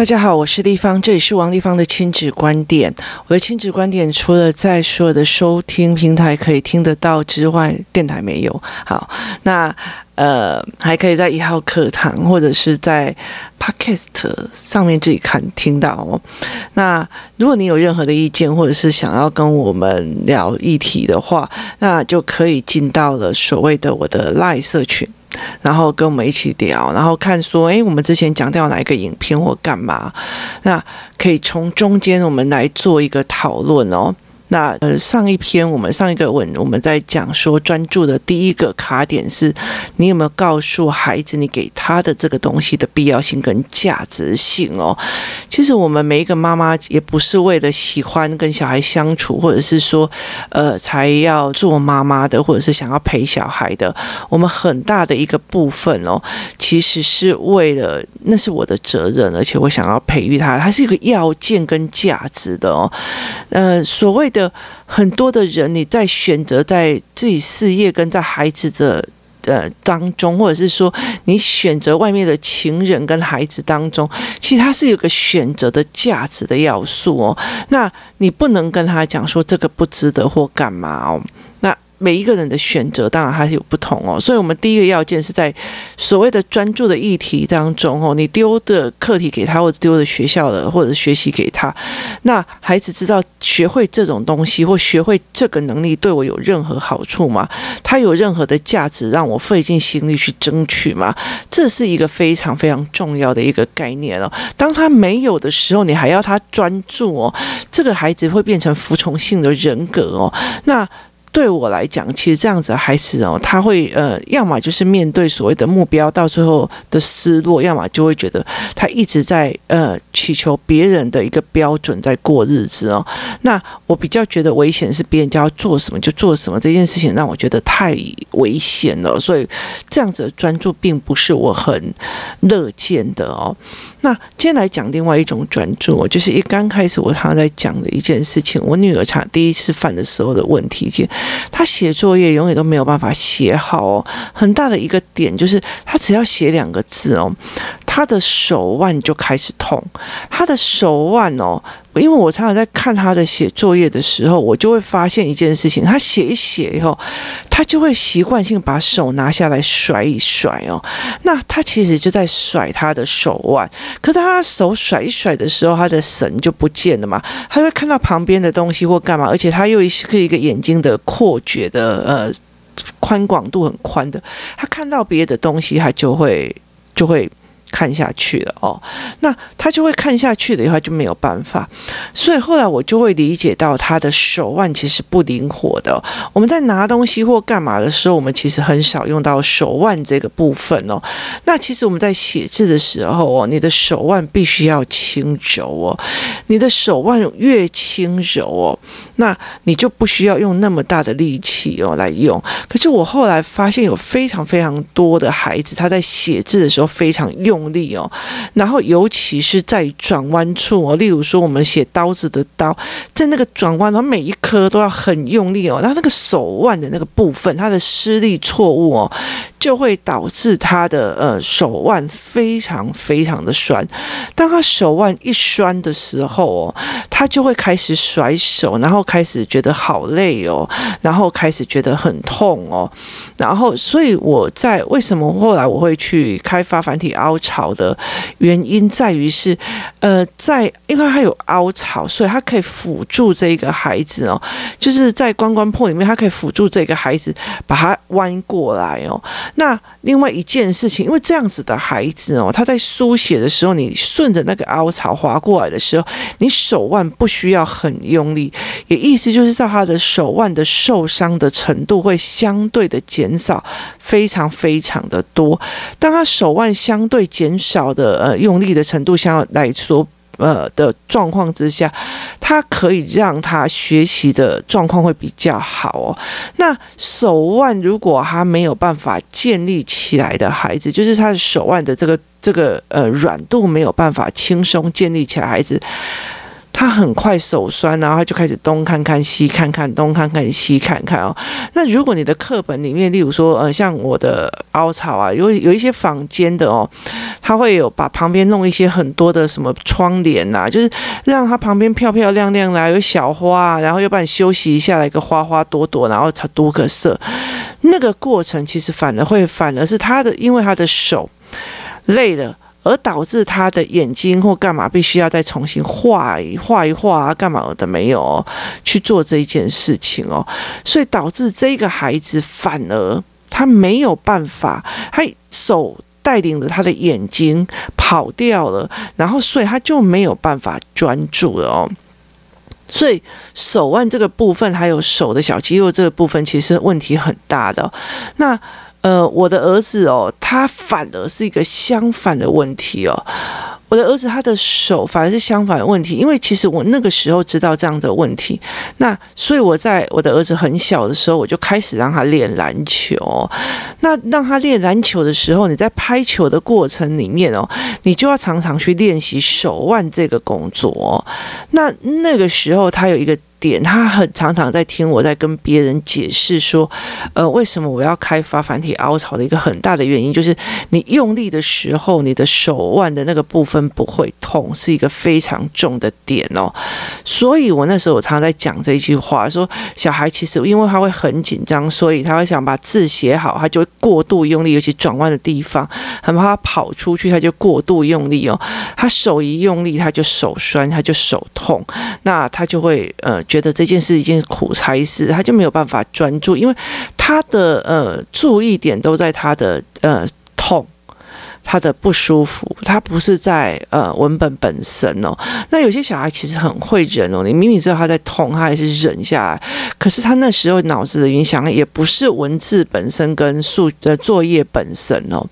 大家好，我是丽芳，这里是王立芳的亲子观点。我的亲子观点除了在所有的收听平台可以听得到之外，电台没有。好，那呃还可以在一号课堂或者是在 Podcast 上面自己看听到哦。那如果你有任何的意见，或者是想要跟我们聊议题的话，那就可以进到了所谓的我的 Live 社群。然后跟我们一起聊，然后看说，哎，我们之前讲到哪一个影片或干嘛，那可以从中间我们来做一个讨论哦。那呃，上一篇我们上一个文我们在讲说专注的第一个卡点是，你有没有告诉孩子你给他的这个东西的必要性跟价值性哦？其实我们每一个妈妈也不是为了喜欢跟小孩相处，或者是说呃才要做妈妈的，或者是想要陪小孩的。我们很大的一个部分哦，其实是为了那是我的责任，而且我想要培育他，他是一个要件跟价值的哦。呃，所谓的。很多的人，你在选择在自己事业跟在孩子的呃当中，或者是说你选择外面的情人跟孩子当中，其实他是有个选择的价值的要素哦。那你不能跟他讲说这个不值得或干嘛哦。每一个人的选择当然还是有不同哦，所以我们第一个要件是在所谓的专注的议题当中哦，你丢的课题给他，或者丢的学校的，或者学习给他，那孩子知道学会这种东西或学会这个能力对我有任何好处吗？他有任何的价值让我费尽心力去争取吗？这是一个非常非常重要的一个概念哦。当他没有的时候，你还要他专注哦，这个孩子会变成服从性的人格哦。那对我来讲，其实这样子的孩子哦，他会呃，要么就是面对所谓的目标，到最后的失落；要么就会觉得他一直在呃祈求别人的一个标准在过日子哦。那我比较觉得危险是别人叫他做什么就做什么这件事情，让我觉得太危险了。所以这样子的专注并不是我很乐见的哦。那今天来讲另外一种专注，就是一刚开始我常常在讲的一件事情，我女儿常第一次犯的时候的问题，就他写作业永远都没有办法写好哦，很大的一个点就是他只要写两个字哦。他的手腕就开始痛，他的手腕哦，因为我常常在看他的写作业的时候，我就会发现一件事情，他写一写以后，他就会习惯性把手拿下来甩一甩哦，那他其实就在甩他的手腕，可是他手甩一甩的时候，他的神就不见了嘛，他会看到旁边的东西或干嘛，而且他又是一个眼睛的扩觉的呃宽广度很宽的，他看到别的东西，他就会就会。看下去了哦，那他就会看下去的话就没有办法，所以后来我就会理解到他的手腕其实不灵活的。我们在拿东西或干嘛的时候，我们其实很少用到手腕这个部分哦。那其实我们在写字的时候哦，你的手腕必须要轻柔哦，你的手腕越轻柔哦，那你就不需要用那么大的力气哦来用。可是我后来发现有非常非常多的孩子，他在写字的时候非常用。用力哦，然后尤其是在转弯处哦，例如说我们写刀子的刀，在那个转弯，然后每一颗都要很用力哦，然后那个手腕的那个部分，它的施力错误哦。就会导致他的呃手腕非常非常的酸。当他手腕一酸的时候哦，他就会开始甩手，然后开始觉得好累哦，然后开始觉得很痛哦。然后，所以我在为什么后来我会去开发繁体凹的原因在于是，呃，在因为它有凹槽，所以它可以辅助这个孩子哦，就是在关关破里面，它可以辅助这个孩子把它弯过来哦。那另外一件事情，因为这样子的孩子哦，他在书写的时候，你顺着那个凹槽划过来的时候，你手腕不需要很用力，也意思就是在他的手腕的受伤的程度会相对的减少，非常非常的多。当他手腕相对减少的呃用力的程度相对来说。呃的状况之下，他可以让他学习的状况会比较好哦。那手腕如果他没有办法建立起来的孩子，就是他的手腕的这个这个呃软度没有办法轻松建立起来，孩子。他很快手酸，然后他就开始东看看西看看，东看看西看看哦。那如果你的课本里面，例如说呃，像我的凹槽啊，有有一些房间的哦，他会有把旁边弄一些很多的什么窗帘呐、啊，就是让它旁边漂漂亮亮的，有小花，啊然后又帮你休息一下，来个花花朵朵，然后才多个色。那个过程其实反而会，反而是他的，因为他的手累了，而导致他的眼睛或干嘛必须要再重新画一画一画啊，干嘛的没有去做这一件事情哦，所以导致这个孩子反而他没有办法，他手带领着他的眼睛跑掉了，然后所以他就没有办法专注了哦。所以手腕这个部分，还有手的小肌肉这个部分，其实问题很大的。那呃，我的儿子哦，他反而是一个相反的问题哦。我的儿子他的手反而是相反的问题，因为其实我那个时候知道这样的问题，那所以我在我的儿子很小的时候，我就开始让他练篮球。那让他练篮球的时候，你在拍球的过程里面哦，你就要常常去练习手腕这个工作。那那个时候他有一个。点，他很常常在听我在跟别人解释说，呃，为什么我要开发繁体凹槽的一个很大的原因，就是你用力的时候，你的手腕的那个部分不会痛，是一个非常重的点哦。所以我那时候我常常在讲这句话，说小孩其实因为他会很紧张，所以他会想把字写好，他就会过度用力，尤其转弯的地方，很怕他跑出去，他就过度用力哦。他手一用力，他就手酸，他就手痛，那他就会呃。觉得这件事一件苦差事，他就没有办法专注，因为他的呃注意点都在他的呃。他的不舒服，他不是在呃文本本身哦。那有些小孩其实很会忍哦，你明明知道他在痛，他还是忍下来。可是他那时候脑子的影响也不是文字本身跟数的作业本身哦。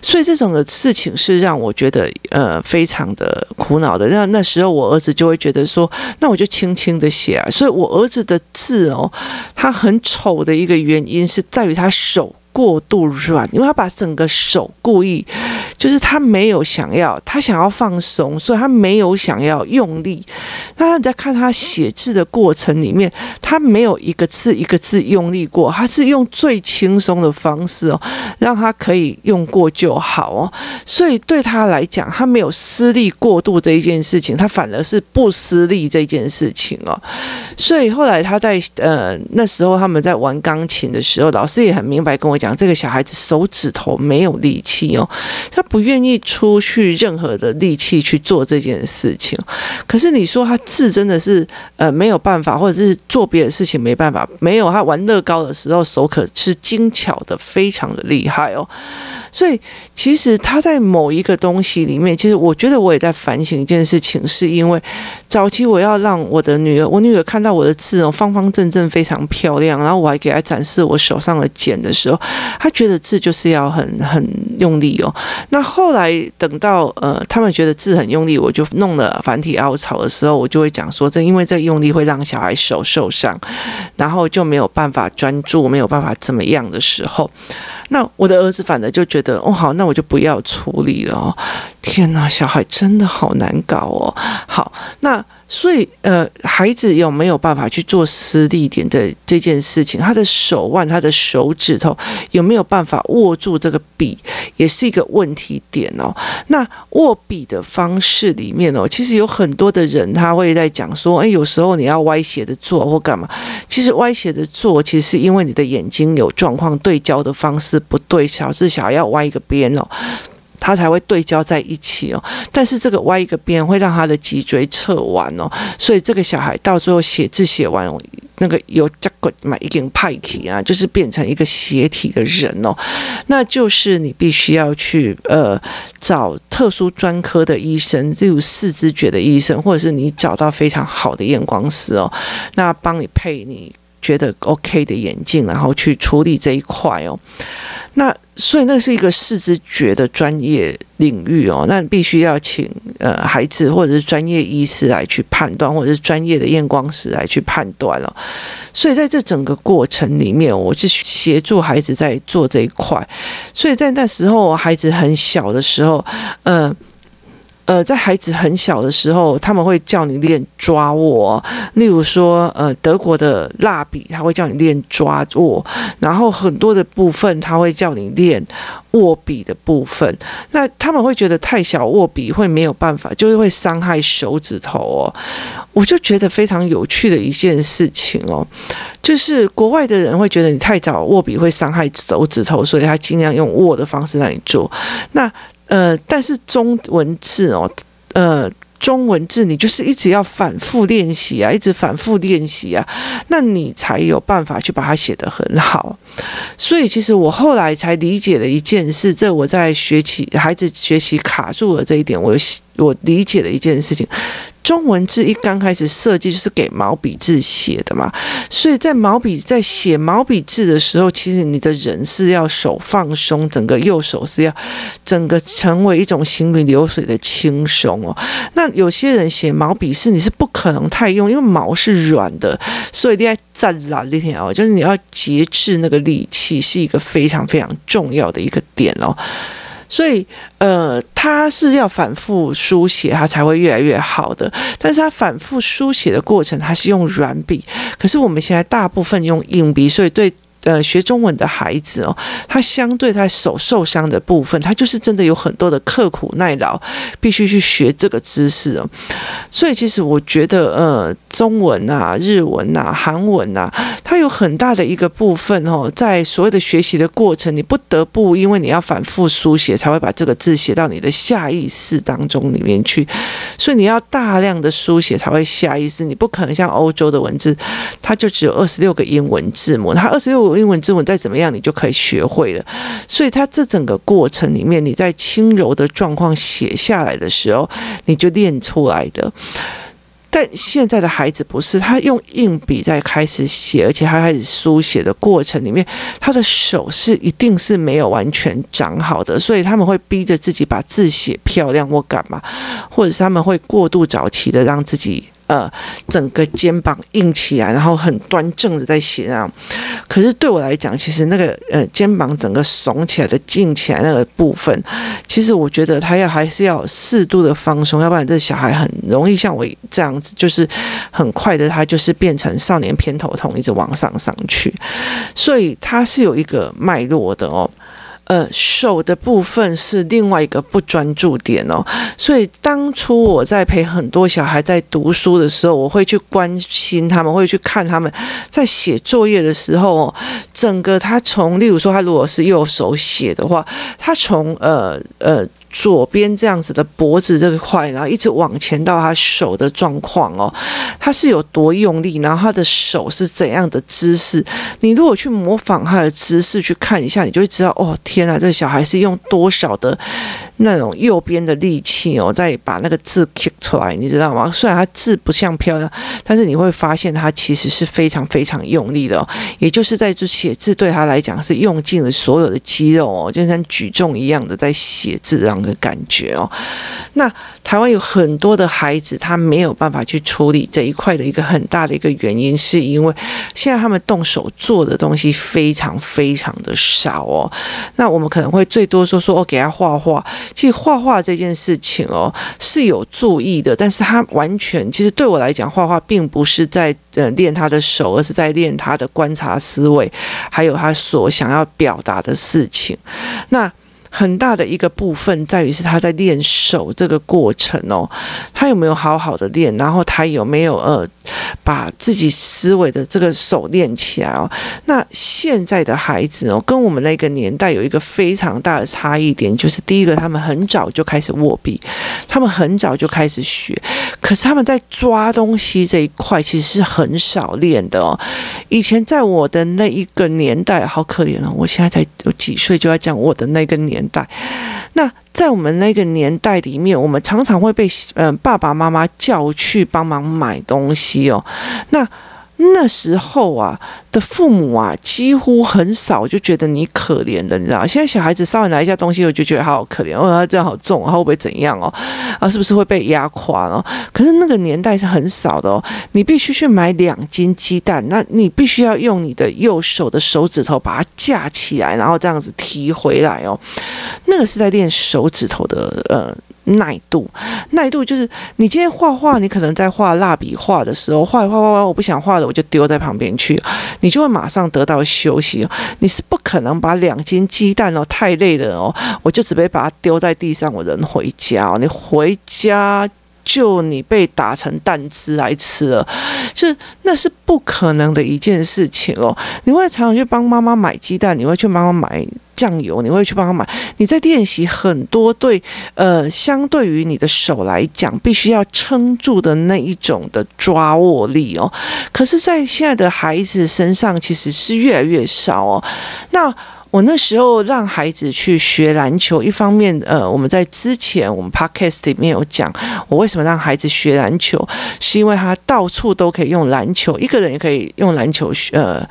所以这种的事情是让我觉得呃非常的苦恼的。那那时候我儿子就会觉得说，那我就轻轻的写啊。所以我儿子的字哦，他很丑的一个原因是在于他手。过度软，因为他把整个手故意，就是他没有想要，他想要放松，所以他没有想要用力。那你在看他写字的过程里面，他没有一个字一个字用力过，他是用最轻松的方式哦，让他可以用过就好哦。所以对他来讲，他没有施力过度这一件事情，他反而是不施力这件事情哦。所以后来他在呃那时候他们在玩钢琴的时候，老师也很明白跟我讲。讲这个小孩子手指头没有力气哦，他不愿意出去任何的力气去做这件事情。可是你说他字真的是呃没有办法，或者是做别的事情没办法，没有他玩乐高的时候手可是精巧的，非常的厉害哦。所以其实他在某一个东西里面，其实我觉得我也在反省一件事情，是因为早期我要让我的女儿，我女儿看到我的字哦，方方正正，非常漂亮，然后我还给她展示我手上的茧的时候，她觉得字就是要很很用力哦。那后来等到呃，他们觉得字很用力，我就弄了繁体凹槽的时候，我就会讲说，这因为这用力会让小孩手受伤，然后就没有办法专注，没有办法怎么样的时候。那我的儿子反而就觉得哦，好，那我就不要处理了。天哪，小孩真的好难搞哦。好，那。所以，呃，孩子有没有办法去做私立点的这件事情？他的手腕、他的手指头有没有办法握住这个笔，也是一个问题点哦。那握笔的方式里面哦，其实有很多的人他会在讲说，哎，有时候你要歪斜的做或干嘛。其实歪斜的做，其实是因为你的眼睛有状况，对焦的方式不对，小至小要歪一个边哦。他才会对焦在一起哦，但是这个歪一个边会让他的脊椎侧弯哦，所以这个小孩到最后写字写完，那个有这个嘛一点派体啊，就是变成一个斜体的人哦，那就是你必须要去呃找特殊专科的医生，例如视知觉的医生，或者是你找到非常好的验光师哦，那帮你配你觉得 OK 的眼镜，然后去处理这一块哦。那所以那是一个视知觉的专业领域哦，那必须要请呃孩子或者是专业医师来去判断，或者是专业的验光师来去判断了。所以在这整个过程里面，我是协助孩子在做这一块。所以在那时候孩子很小的时候，嗯。呃，在孩子很小的时候，他们会叫你练抓握，例如说，呃，德国的蜡笔，他会叫你练抓握，然后很多的部分他会叫你练握笔的部分。那他们会觉得太小握笔会没有办法，就是会伤害手指头哦。我就觉得非常有趣的一件事情哦，就是国外的人会觉得你太早握笔会伤害手指头，所以他尽量用握的方式让你做。那呃，但是中文字哦，呃，中文字你就是一直要反复练习啊，一直反复练习啊，那你才有办法去把它写得很好。所以其实我后来才理解了一件事，这我在学习孩子学习卡住了这一点，我我理解了一件事情。中文字一刚开始设计就是给毛笔字写的嘛，所以在毛笔在写毛笔字的时候，其实你的人是要手放松，整个右手是要整个成为一种行云流水的轻松哦。那有些人写毛笔字，你是不可能太用，因为毛是软的，所以你要站懒一点哦，就是你要节制那个力气，是一个非常非常重要的一个点哦。所以，呃，他是要反复书写，他才会越来越好的。但是他反复书写的过程，他是用软笔，可是我们现在大部分用硬笔，所以对。呃，学中文的孩子哦，他相对他手受伤的部分，他就是真的有很多的刻苦耐劳，必须去学这个知识哦。所以其实我觉得，呃，中文啊、日文啊、韩文啊，它有很大的一个部分哦，在所谓的学习的过程，你不得不因为你要反复书写，才会把这个字写到你的下意识当中里面去。所以你要大量的书写才会下意识，你不可能像欧洲的文字，它就只有二十六个英文字母，它二十六英文字母再怎么样，你就可以学会了。所以，他这整个过程里面，你在轻柔的状况写下来的时候，你就练出来的。但现在的孩子不是，他用硬笔在开始写，而且他开始书写的过程里面，他的手是一定是没有完全长好的，所以他们会逼着自己把字写漂亮或干嘛，或者是他们会过度早期的让自己。呃，整个肩膀硬起来，然后很端正的在写啊。可是对我来讲，其实那个呃肩膀整个耸起来的、劲起来那个部分，其实我觉得他要还是要适度的放松，要不然这小孩很容易像我这样子，就是很快的他就是变成少年偏头痛，一直往上上去。所以他是有一个脉络的哦。呃，手的部分是另外一个不专注点哦，所以当初我在陪很多小孩在读书的时候，我会去关心他们，会去看他们在写作业的时候哦，整个他从，例如说他如果是右手写的话，他从呃呃。左边这样子的脖子这块，然后一直往前到他手的状况哦，他是有多用力，然后他的手是怎样的姿势？你如果去模仿他的姿势去看一下，你就会知道哦，天啊，这小孩是用多少的那种右边的力气哦，再把那个字刻出来，你知道吗？虽然它字不像漂亮，但是你会发现他其实是非常非常用力的哦，也就是在这写字对他来讲是用尽了所有的肌肉哦，就像举重一样的在写字这样。的感觉哦，那台湾有很多的孩子，他没有办法去处理这一块的一个很大的一个原因，是因为现在他们动手做的东西非常非常的少哦。那我们可能会最多说说哦，给他画画。其实画画这件事情哦是有注意的，但是他完全其实对我来讲，画画并不是在呃练他的手，而是在练他的观察思维，还有他所想要表达的事情。那很大的一个部分在于是他在练手这个过程哦，他有没有好好的练，然后他有没有呃把自己思维的这个手练起来哦？那现在的孩子哦，跟我们那个年代有一个非常大的差异点，就是第一个，他们很早就开始握笔，他们很早就开始学，可是他们在抓东西这一块其实是很少练的哦。以前在我的那一个年代，好可怜哦，我现在才有几岁就要讲我的那个年代。那在我们那个年代里面，我们常常会被嗯、爸爸妈妈叫去帮忙买东西哦。那那时候啊的父母啊，几乎很少就觉得你可怜的，你知道？现在小孩子稍微拿一下东西，我就觉得好可怜哦，他这样好重，他会不会怎样哦？啊，是不是会被压垮哦？可是那个年代是很少的哦，你必须去买两斤鸡蛋，那你必须要用你的右手的手指头把它架起来，然后这样子提回来哦。那个是在练手指头的呃。耐度，耐度就是你今天画画，你可能在画蜡笔画的时候，画一画画画，我不想画了，我就丢在旁边去，你就会马上得到休息。你是不可能把两斤鸡蛋哦，太累了哦，我就准备把它丢在地上，我人回家哦，你回家。就你被打成蛋汁来吃了，就那是不可能的一件事情哦。你会常常去帮妈妈买鸡蛋，你会去妈妈买酱油，你会去帮她买。你在练习很多对呃，相对于你的手来讲，必须要撑住的那一种的抓握力哦。可是，在现在的孩子身上，其实是越来越少哦。那。我那时候让孩子去学篮球，一方面，呃，我们在之前我们 podcast 里面有讲，我为什么让孩子学篮球，是因为他到处都可以用篮球，一个人也可以用篮球，呃。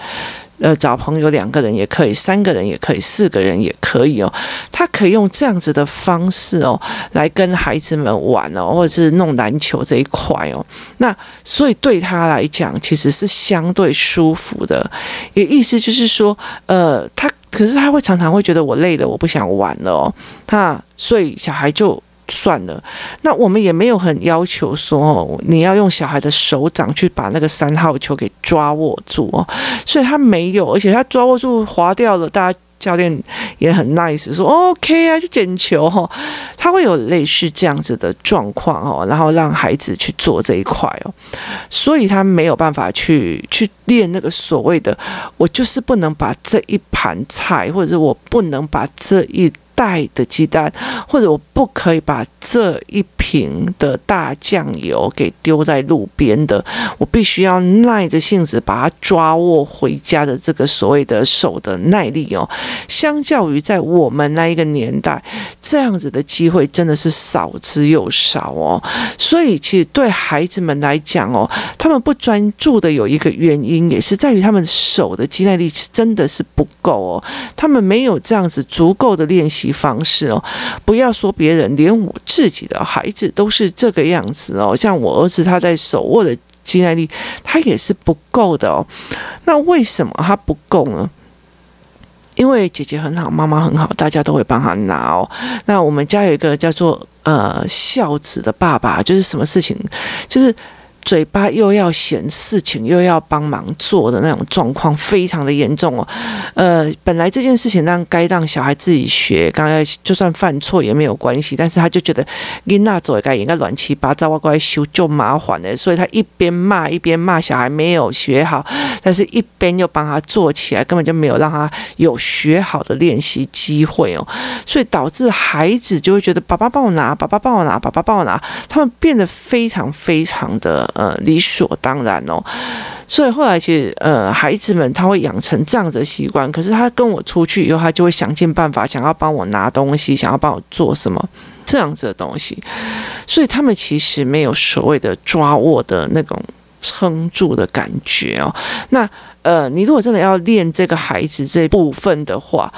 呃，找朋友两个人也可以，三个人也可以，四个人也可以哦。他可以用这样子的方式哦，来跟孩子们玩哦，或者是弄篮球这一块哦。那所以对他来讲，其实是相对舒服的。也意思就是说，呃，他可是他会常常会觉得我累了，我不想玩了哦。那所以小孩就。算了，那我们也没有很要求说，你要用小孩的手掌去把那个三号球给抓握住哦，所以他没有，而且他抓握住滑掉了，大家教练也很 nice 说 OK 啊，去捡球哈，他会有类似这样子的状况哦，然后让孩子去做这一块哦，所以他没有办法去去练那个所谓的，我就是不能把这一盘菜，或者是我不能把这一。带的鸡蛋，或者我不可以把这一瓶的大酱油给丢在路边的，我必须要耐着性子把它抓握回家的这个所谓的手的耐力哦，相较于在我们那一个年代，这样子的机会真的是少之又少哦。所以其实对孩子们来讲哦，他们不专注的有一个原因，也是在于他们手的肌耐力是真的是不够哦，他们没有这样子足够的练习。方式哦，不要说别人，连我自己的孩子都是这个样子哦。像我儿子，他在手握的肌耐力，他也是不够的哦。那为什么他不够呢？因为姐姐很好，妈妈很好，大家都会帮他拿哦。那我们家有一个叫做呃孝子的爸爸，就是什么事情，就是。嘴巴又要嫌事情又要帮忙做的那种状况非常的严重哦，呃，本来这件事情让该让小孩自己学，刚才就算犯错也没有关系，但是他就觉得囡那做该应该乱七八糟，我过来修就麻烦了，所以他一边骂一边骂小孩没有学好，但是一边又帮他做起来，根本就没有让他有学好的练习机会哦，所以导致孩子就会觉得爸爸帮我拿，爸爸帮我拿，爸爸帮我拿，他们变得非常非常的。呃，理所当然哦，所以后来其实呃，孩子们他会养成这样的习惯。可是他跟我出去以后，他就会想尽办法想要帮我拿东西，想要帮我做什么这样子的东西。所以他们其实没有所谓的抓握的那种撑住的感觉哦。那呃，你如果真的要练这个孩子这部分的话，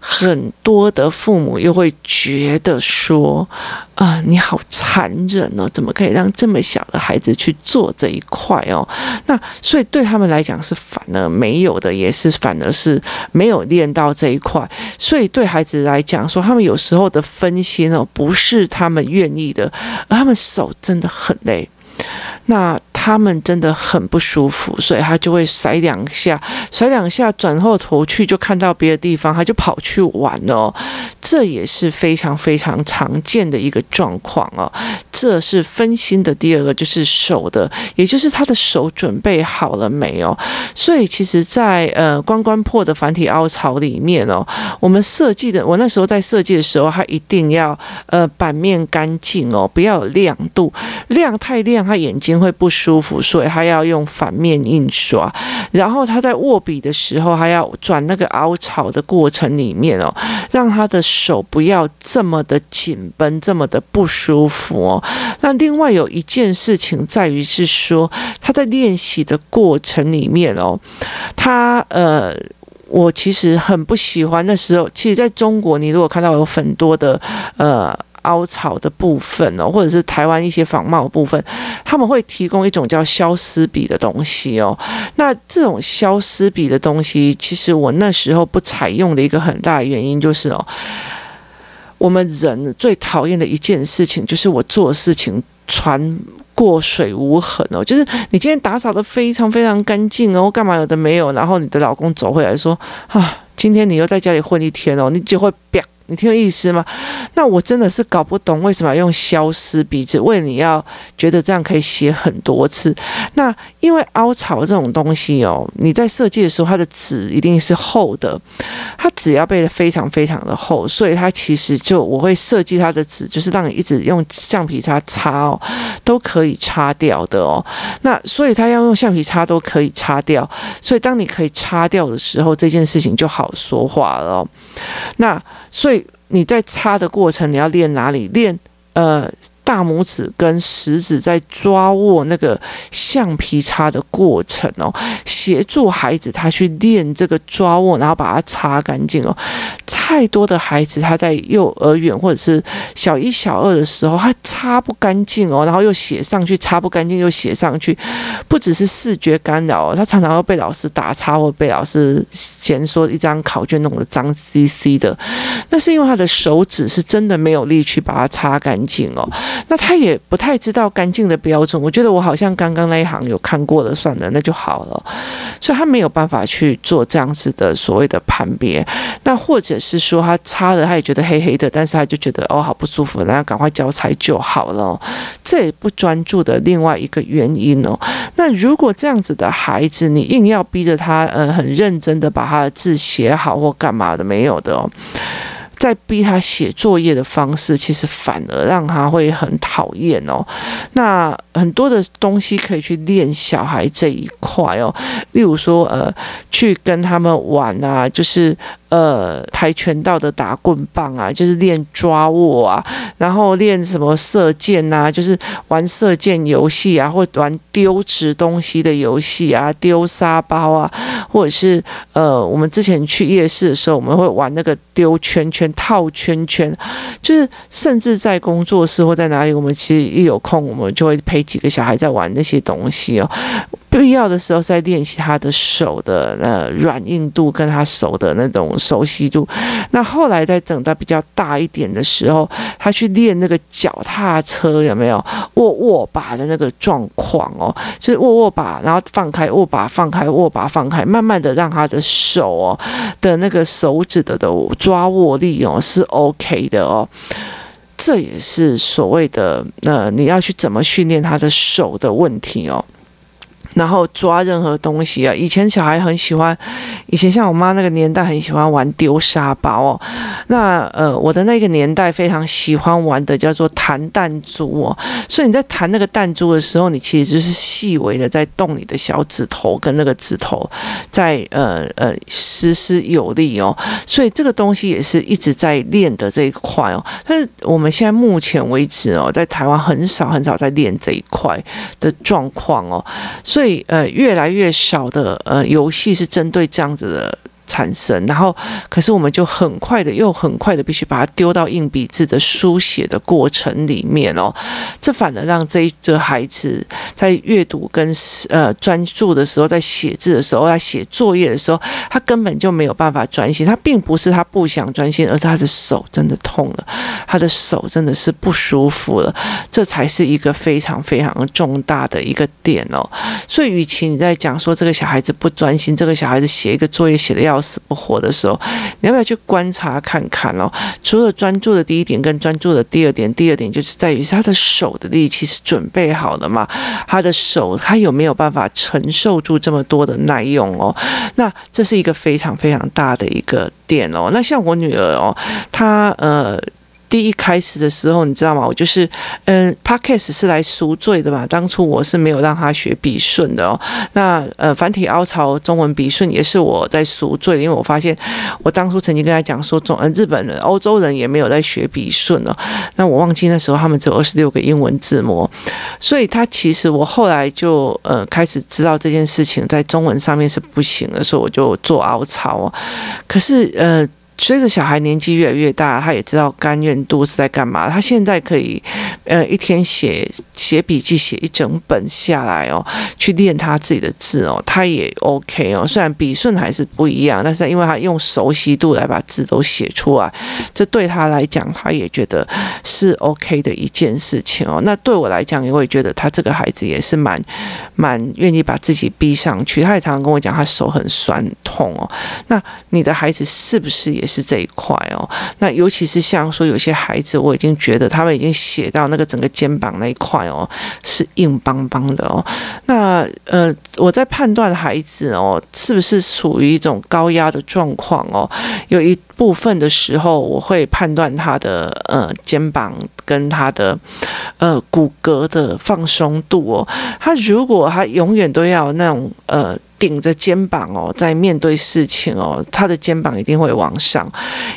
很多的父母又会觉得说，啊、你好残忍哦，怎么可以让这么小的孩子去做这一块哦？那所以对他们来讲是反而没有的，也是反而是没有练到这一块。所以对孩子来讲说，他们有时候的分心哦，不是他们愿意的，而他们手真的很累。那他们真的很不舒服，所以他就会甩两下，甩两下，转后头去就看到别的地方，他就跑去玩哦。这也是非常非常常见的一个状况哦。这是分心的第二个，就是手的，也就是他的手准备好了没有？所以其实在，呃关关破的繁体凹槽里面哦，我们设计的，我那时候在设计的时候，他一定要呃版面干净哦，不要有亮度，亮太亮，他眼睛会不舒服舒服，所以他要用反面印刷。然后他在握笔的时候，还要转那个凹槽的过程里面哦，让他的。手不要这么的紧绷，这么的不舒服哦。那另外有一件事情在于是说，他在练习的过程里面哦，他呃，我其实很不喜欢那时候。其实在中国，你如果看到有很多的呃凹槽的部分哦，或者是台湾一些仿冒部分，他们会提供一种叫消丝笔的东西哦。那这种消丝笔的东西，其实我那时候不采用的一个很大的原因就是哦。我们人最讨厌的一件事情，就是我做事情船过水无痕哦，就是你今天打扫得非常非常干净哦，干嘛有的没有，然后你的老公走回来说啊，今天你又在家里混一天哦，你就会。你听有意思吗？那我真的是搞不懂为什么要用消失笔，只为你要觉得这样可以写很多次。那因为凹槽这种东西哦，你在设计的时候，它的纸一定是厚的，它纸要背得非常非常的厚，所以它其实就我会设计它的纸，就是让你一直用橡皮擦擦哦，都可以擦掉的哦。那所以它要用橡皮擦都可以擦掉，所以当你可以擦掉的时候，这件事情就好说话了。那所以。你在擦的过程，你要练哪里？练呃。大拇指跟食指在抓握那个橡皮擦的过程哦，协助孩子他去练这个抓握，然后把它擦干净哦。太多的孩子他在幼儿园或者是小一、小二的时候，他擦不干净哦，然后又写上去，擦不干净又写上去，不只是视觉干扰，他常常会被老师打叉或被老师嫌说一张考卷弄得脏兮兮的。那是因为他的手指是真的没有力去把它擦干净哦。那他也不太知道干净的标准，我觉得我好像刚刚那一行有看过了，算了，那就好了。所以他没有办法去做这样子的所谓的判别。那或者是说他擦了，他也觉得黑黑的，但是他就觉得哦好不舒服，然后赶快交差就好了。这也不专注的另外一个原因哦。那如果这样子的孩子，你硬要逼着他，呃，很认真的把他的字写好或干嘛的，没有的哦。在逼他写作业的方式，其实反而让他会很讨厌哦。那很多的东西可以去练小孩这一块哦，例如说，呃，去跟他们玩啊，就是。呃，跆拳道的打棍棒啊，就是练抓握啊，然后练什么射箭啊，就是玩射箭游戏啊，或玩丢掷东西的游戏啊，丢沙包啊，或者是呃，我们之前去夜市的时候，我们会玩那个丢圈圈、套圈圈，就是甚至在工作室或在哪里，我们其实一有空，我们就会陪几个小孩在玩那些东西哦。必要的时候在练习他的手的呃软硬度跟他手的那种熟悉度。那后来在等到比较大一点的时候，他去练那个脚踏车有没有握握把的那个状况哦？就是握握把，然后放开握把，放开握把，放开，慢慢的让他的手哦的那个手指的的抓握力哦是 OK 的哦。这也是所谓的呃你要去怎么训练他的手的问题哦。然后抓任何东西啊，以前小孩很喜欢，以前像我妈那个年代很喜欢玩丢沙包哦。那呃，我的那个年代非常喜欢玩的叫做弹弹珠哦。所以你在弹那个弹珠的时候，你其实就是细微的在动你的小指头跟那个指头在呃呃实施有力哦。所以这个东西也是一直在练的这一块哦。但是我们现在目前为止哦，在台湾很少很少在练这一块的状况哦。所以对，呃，越来越少的呃游戏是针对这样子的。产生，然后可是我们就很快的，又很快的，必须把它丢到硬笔字的书写的过程里面哦。这反而让这一这孩子在阅读跟呃专注的时候，在写字的时候，在写作业的时候，他根本就没有办法专心。他并不是他不想专心，而是他的手真的痛了，他的手真的是不舒服了。这才是一个非常非常重大的一个点哦。所以，与其你在讲说这个小孩子不专心，这个小孩子写一个作业写的要。死不活的时候，你要不要去观察看看哦？除了专注的第一点跟专注的第二点，第二点就是在于他的手的力气是准备好了吗？他的手他有没有办法承受住这么多的耐用哦？那这是一个非常非常大的一个点哦。那像我女儿哦，她呃。第一开始的时候，你知道吗？我就是，嗯，Podcast 是来赎罪的嘛。当初我是没有让他学笔顺的哦。那呃，繁体凹槽中文笔顺也是我在赎罪，因为我发现我当初曾经跟他讲说，中呃日本人、欧洲人也没有在学笔顺哦。那我忘记那时候他们只有二十六个英文字母，所以他其实我后来就呃开始知道这件事情在中文上面是不行的，所以我就做凹槽哦。可是呃。随着小孩年纪越来越大，他也知道甘愿度是在干嘛。他现在可以，呃，一天写写笔记，写一整本下来哦，去练他自己的字哦，他也 OK 哦。虽然笔顺还是不一样，但是因为他用熟悉度来把字都写出来，这对他来讲，他也觉得是 OK 的一件事情哦。那对我来讲，我也觉得他这个孩子也是蛮蛮愿意把自己逼上去。他也常常跟我讲，他手很酸痛哦。那你的孩子是不是也是这一块哦？那尤其是像说有些孩子，我已经觉得他们已经写到那个整个肩膀那一块哦，是硬邦邦的哦。那呃，我在判断孩子哦，是不是处于一种高压的状况哦？有一部分的时候，我会判断他的呃肩膀跟他的呃骨骼的放松度哦。他如果他永远都要那种呃。顶着肩膀哦，在面对事情哦，他的肩膀一定会往上。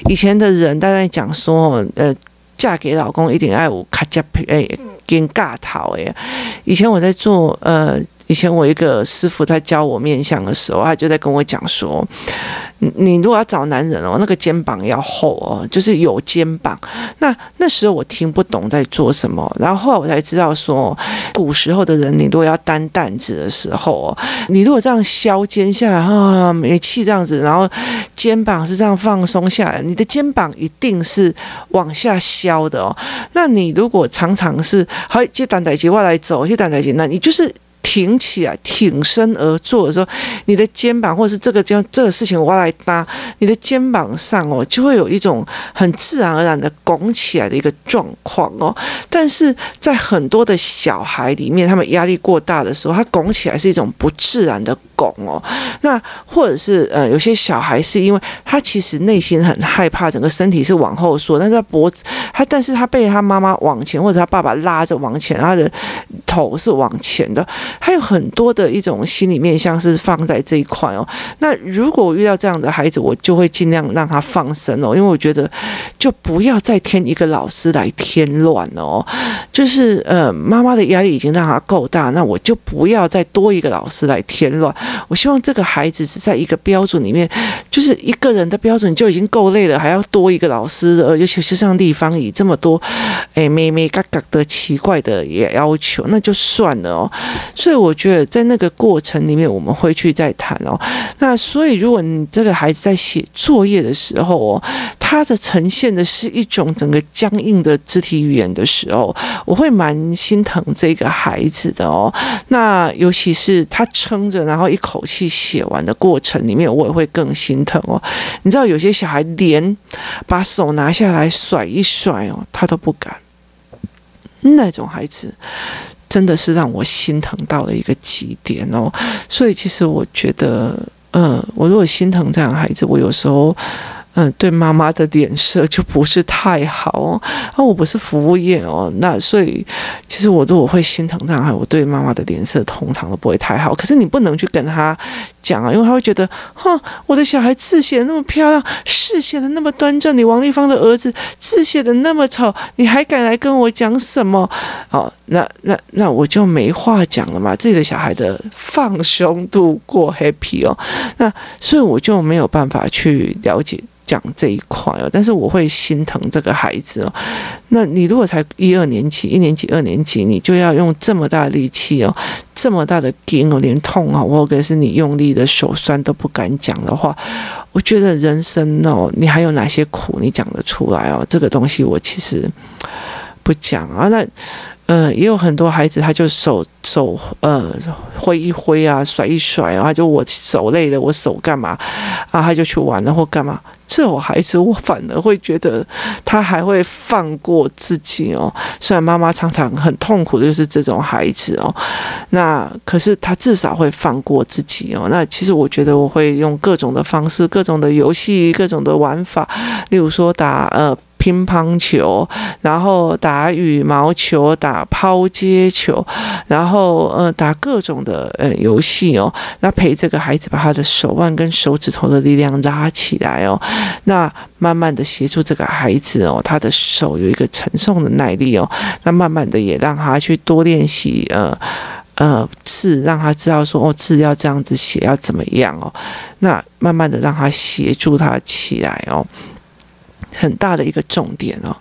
以前的人大概讲说，呃，嫁给老公一定要有卡加皮哎，跟尬头诶。以前我在做呃。以前我一个师傅在教我面相的时候，他就在跟我讲说，你如果要找男人哦，那个肩膀要厚哦，就是有肩膀。那那时候我听不懂在做什么，然后后来我才知道说，古时候的人，你如果要担担子的时候哦，你如果这样削肩下来啊，没气这样子，然后肩膀是这样放松下来，你的肩膀一定是往下削的哦。那你如果常常是好，接担仔机过来走，接担仔机，那你就是。挺起来，挺身而坐的时候，你的肩膀或是这个这这个事情我来搭，你的肩膀上哦，就会有一种很自然而然的拱起来的一个状况哦。但是在很多的小孩里面，他们压力过大的时候，他拱起来是一种不自然的拱哦。那或者是呃，有些小孩是因为他其实内心很害怕，整个身体是往后缩，但是他脖子他，但是他被他妈妈往前或者他爸爸拉着往前，他的头是往前的。还有很多的一种心理面向是放在这一块哦。那如果我遇到这样的孩子，我就会尽量让他放生哦，因为我觉得就不要再添一个老师来添乱哦。就是呃，妈妈的压力已经让他够大，那我就不要再多一个老师来添乱。我希望这个孩子是在一个标准里面，就是一个人的标准就已经够累了，还要多一个老师的，尤其是像地方以这么多哎咩咩嘎嘎的奇怪的也要求，那就算了哦。所以我觉得在那个过程里面，我们会去再谈哦。那所以，如果你这个孩子在写作业的时候哦，他的呈现的是一种整个僵硬的肢体语言的时候，我会蛮心疼这个孩子的哦。那尤其是他撑着，然后一口气写完的过程里面，我也会更心疼哦。你知道，有些小孩连把手拿下来甩一甩哦，他都不敢。那种孩子。真的是让我心疼到了一个极点哦，所以其实我觉得，嗯，我如果心疼这样孩子，我有时候。嗯，对妈妈的脸色就不是太好哦。那我不是服务业哦，那所以其实我都我会心疼这样，我对妈妈的脸色通常都不会太好。可是你不能去跟他讲啊，因为他会觉得，哼，我的小孩字写的那么漂亮，诗写的那么端正，你王丽芳的儿子字写的那么丑，你还敢来跟我讲什么？哦，那那那我就没话讲了嘛。自己的小孩的放松度过 happy 哦，那所以我就没有办法去了解。讲这一块哦，但是我会心疼这个孩子哦。那你如果才一二年级，一年级、二年级，你就要用这么大力气哦，这么大的劲哦，连痛啊，或者是你用力的手酸都不敢讲的话，我觉得人生哦，你还有哪些苦你讲得出来哦？这个东西我其实不讲啊。那。呃，也有很多孩子，他就手手呃挥一挥啊，甩一甩啊，就我手累了，我手干嘛啊？他就去玩了或干嘛？这种孩子，我反而会觉得他还会放过自己哦。虽然妈妈常常很痛苦的就是这种孩子哦，那可是他至少会放过自己哦。那其实我觉得我会用各种的方式、各种的游戏、各种的玩法，例如说打呃。乒乓球，然后打羽毛球，打抛接球，然后呃打各种的呃游戏哦，那陪这个孩子把他的手腕跟手指头的力量拉起来哦，那慢慢的协助这个孩子哦，他的手有一个承受的耐力哦，那慢慢的也让他去多练习呃呃字，让他知道说哦字要这样子写要怎么样哦，那慢慢的让他协助他起来哦。很大的一个重点哦，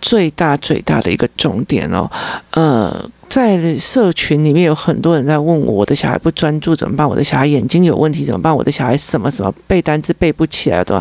最大最大的一个重点哦，呃。在社群里面有很多人在问我，我的小孩不专注怎么办？我的小孩眼睛有问题怎么办？我的小孩什么什么背单词背不起来的，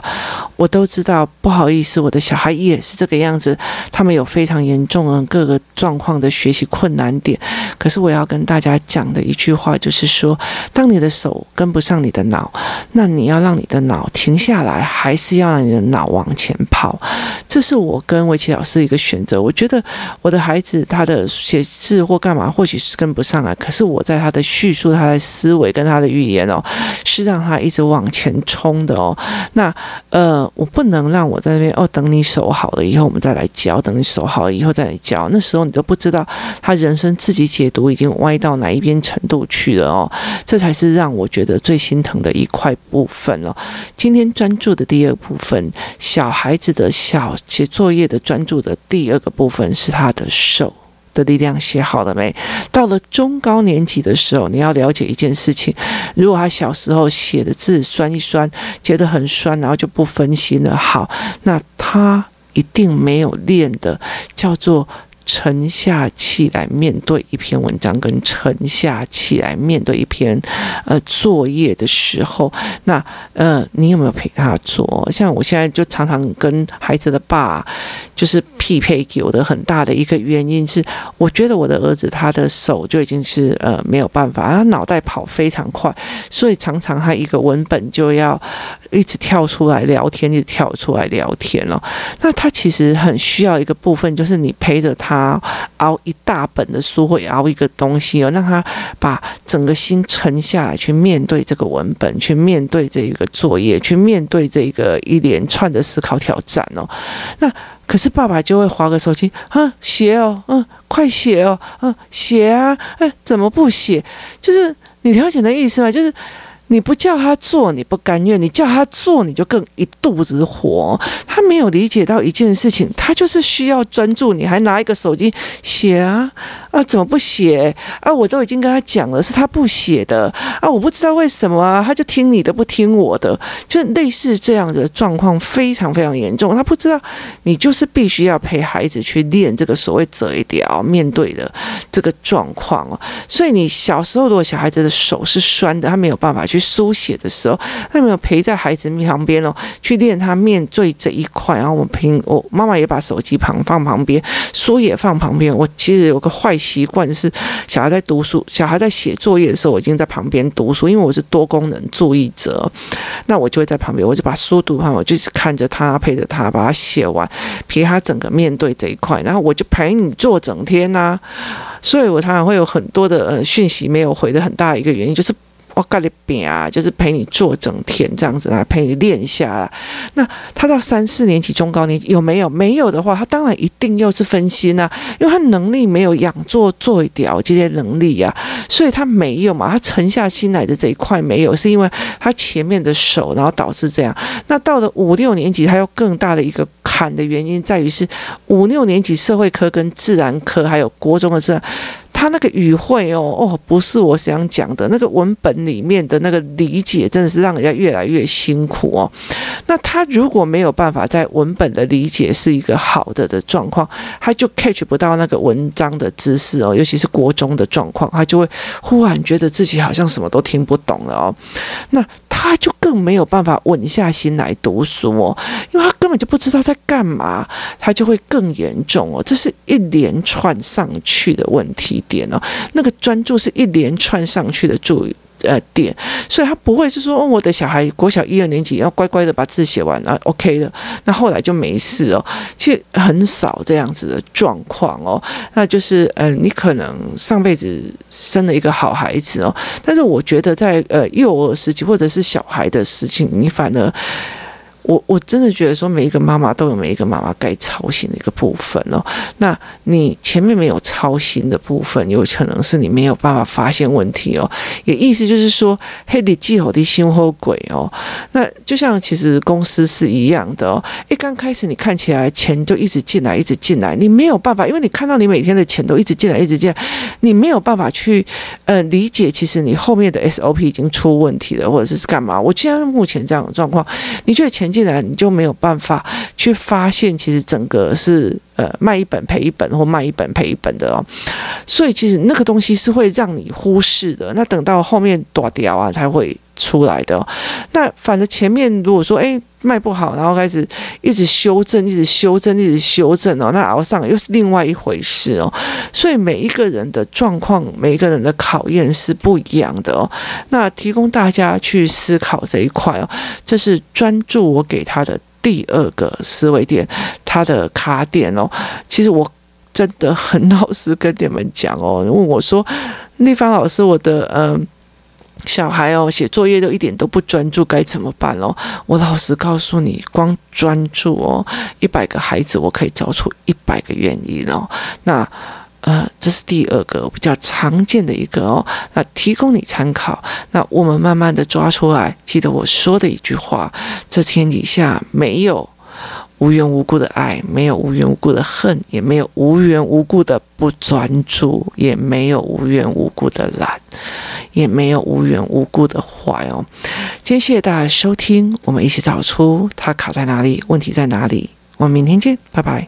我都知道。不好意思，我的小孩也是这个样子，他们有非常严重的各个状况的学习困难点。可是我要跟大家讲的一句话就是说，当你的手跟不上你的脑，那你要让你的脑停下来，还是要让你的脑往前跑？这是我跟薇琪老师一个选择。我觉得我的孩子他的写字或干嘛，或许是跟不上来，可是我在他的叙述、他的思维跟他的语言哦，是让他一直往前冲的哦。那呃，我不能让我在那边哦，等你手好了以后我们再来教，等你手好了以后再来教。那时候你都不知道他人生自己解读已经歪到哪一边程度去了哦。这才是让我觉得最心疼的一块部分哦。今天专注的第二部分，小孩子的小写作业的专注的第二个部分是他的手。的力量写好了没？到了中高年级的时候，你要了解一件事情：如果他小时候写的字酸一酸，觉得很酸，然后就不分心了，好，那他一定没有练的叫做。沉下气来面对一篇文章，跟沉下气来面对一篇呃作业的时候，那呃，你有没有陪他做？像我现在就常常跟孩子的爸就是匹配给我的很大的一个原因是，我觉得我的儿子他的手就已经是呃没有办法，他脑袋跑非常快，所以常常他一个文本就要一直跳出来聊天，一直跳出来聊天了。那他其实很需要一个部分，就是你陪着他。熬一大本的书，或熬一个东西哦，让他把整个心沉下来，去面对这个文本，去面对这一个作业，去面对这个一连串的思考挑战哦。那可是爸爸就会划个手机，啊，写哦，嗯，快写哦，嗯，写啊，哎，怎么不写？就是你了解的意思吗？就是。你不叫他做，你不甘愿；你叫他做，你就更一肚子火。他没有理解到一件事情，他就是需要专注。你还拿一个手机写啊啊？怎么不写啊？我都已经跟他讲了，是他不写的啊！我不知道为什么啊，他就听你的，不听我的，就类似这样的状况非常非常严重。他不知道你就是必须要陪孩子去练这个所谓折一条面对的这个状况哦。所以你小时候如果小孩子的手是酸的，他没有办法去。书写的时候，他没有陪在孩子旁边哦，去练他面对这一块。然后我平，我妈妈也把手机旁放旁边，书也放旁边。我其实有个坏习惯是，小孩在读书，小孩在写作业的时候，我已经在旁边读书，因为我是多功能注意者。那我就会在旁边，我就把书读完，我就是看着他，陪着他把他写完，陪他整个面对这一块。然后我就陪你做整天呐、所以我常常会有很多的呃讯息没有回的很大一个原因就是。我跟你比啊，就是陪你做整天这样子啊，陪你练下来。那他到三四年级、中高年级有没有？没有的话，他当然一定又是分心啊，因为他能力没有养做做一条这些能力啊，所以他没有嘛，他沉下心来的这一块没有，是因为他前面的手，然后导致这样。那到了五六年级，他有更大的一个坎的原因在于是五六年级社会科跟自然科还有国中的自然。他那个语汇哦哦，不是我想讲的那个文本里面的那个理解，真的是让人家越来越辛苦哦。那他如果没有办法在文本的理解是一个好的的状况，他就 catch 不到那个文章的知识哦，尤其是国中的状况，他就会忽然觉得自己好像什么都听不懂了哦。那。他就更没有办法稳下心来读书哦，因为他根本就不知道在干嘛，他就会更严重哦。这是一连串上去的问题点哦，那个专注是一连串上去的注意。呃，点，所以他不会就说，哦，我的小孩国小一二年级要乖乖的把字写完啊，OK 了，那后来就没事哦。其实很少这样子的状况哦，那就是，嗯、你可能上辈子生了一个好孩子哦，但是我觉得在呃幼儿时期或者是小孩的事情，你反而。我我真的觉得说，每一个妈妈都有每一个妈妈该操心的一个部分哦。那你前面没有操心的部分，有可能是你没有办法发现问题哦。也意思就是说，黑的记好的心好鬼哦。那就像其实公司是一样的哦。一刚开始你看起来钱就一直进来，一直进来，你没有办法，因为你看到你每天的钱都一直进来，一直进来，你没有办法去呃理解，其实你后面的 SOP 已经出问题了，或者是干嘛？我既然目前这样的状况，你觉得前进既然你就没有办法去发现，其实整个是呃卖一本赔一本，或卖一本赔一本的哦。所以其实那个东西是会让你忽视的。那等到后面断掉啊，才会。出来的，那反正前面如果说哎卖不好，然后开始一直修正，一直修正，一直修正哦，那熬上又是另外一回事哦。所以每一个人的状况，每一个人的考验是不一样的哦。那提供大家去思考这一块哦，这是专注我给他的第二个思维点，他的卡点哦。其实我真的很老实跟你们讲哦，问我说丽芳老师，我的嗯。小孩哦，写作业都一点都不专注，该怎么办哦？我老实告诉你，光专注哦，一百个孩子我可以找出一百个原因哦。那呃，这是第二个比较常见的一个哦。那提供你参考。那我们慢慢的抓出来，记得我说的一句话：这天底下没有。无缘无故的爱，没有无缘无故的恨，也没有无缘无故的不专注，也没有无缘无故的懒，也没有无缘无故的坏哦。今天谢谢大家收听，我们一起找出他卡在哪里，问题在哪里。我们明天见，拜拜。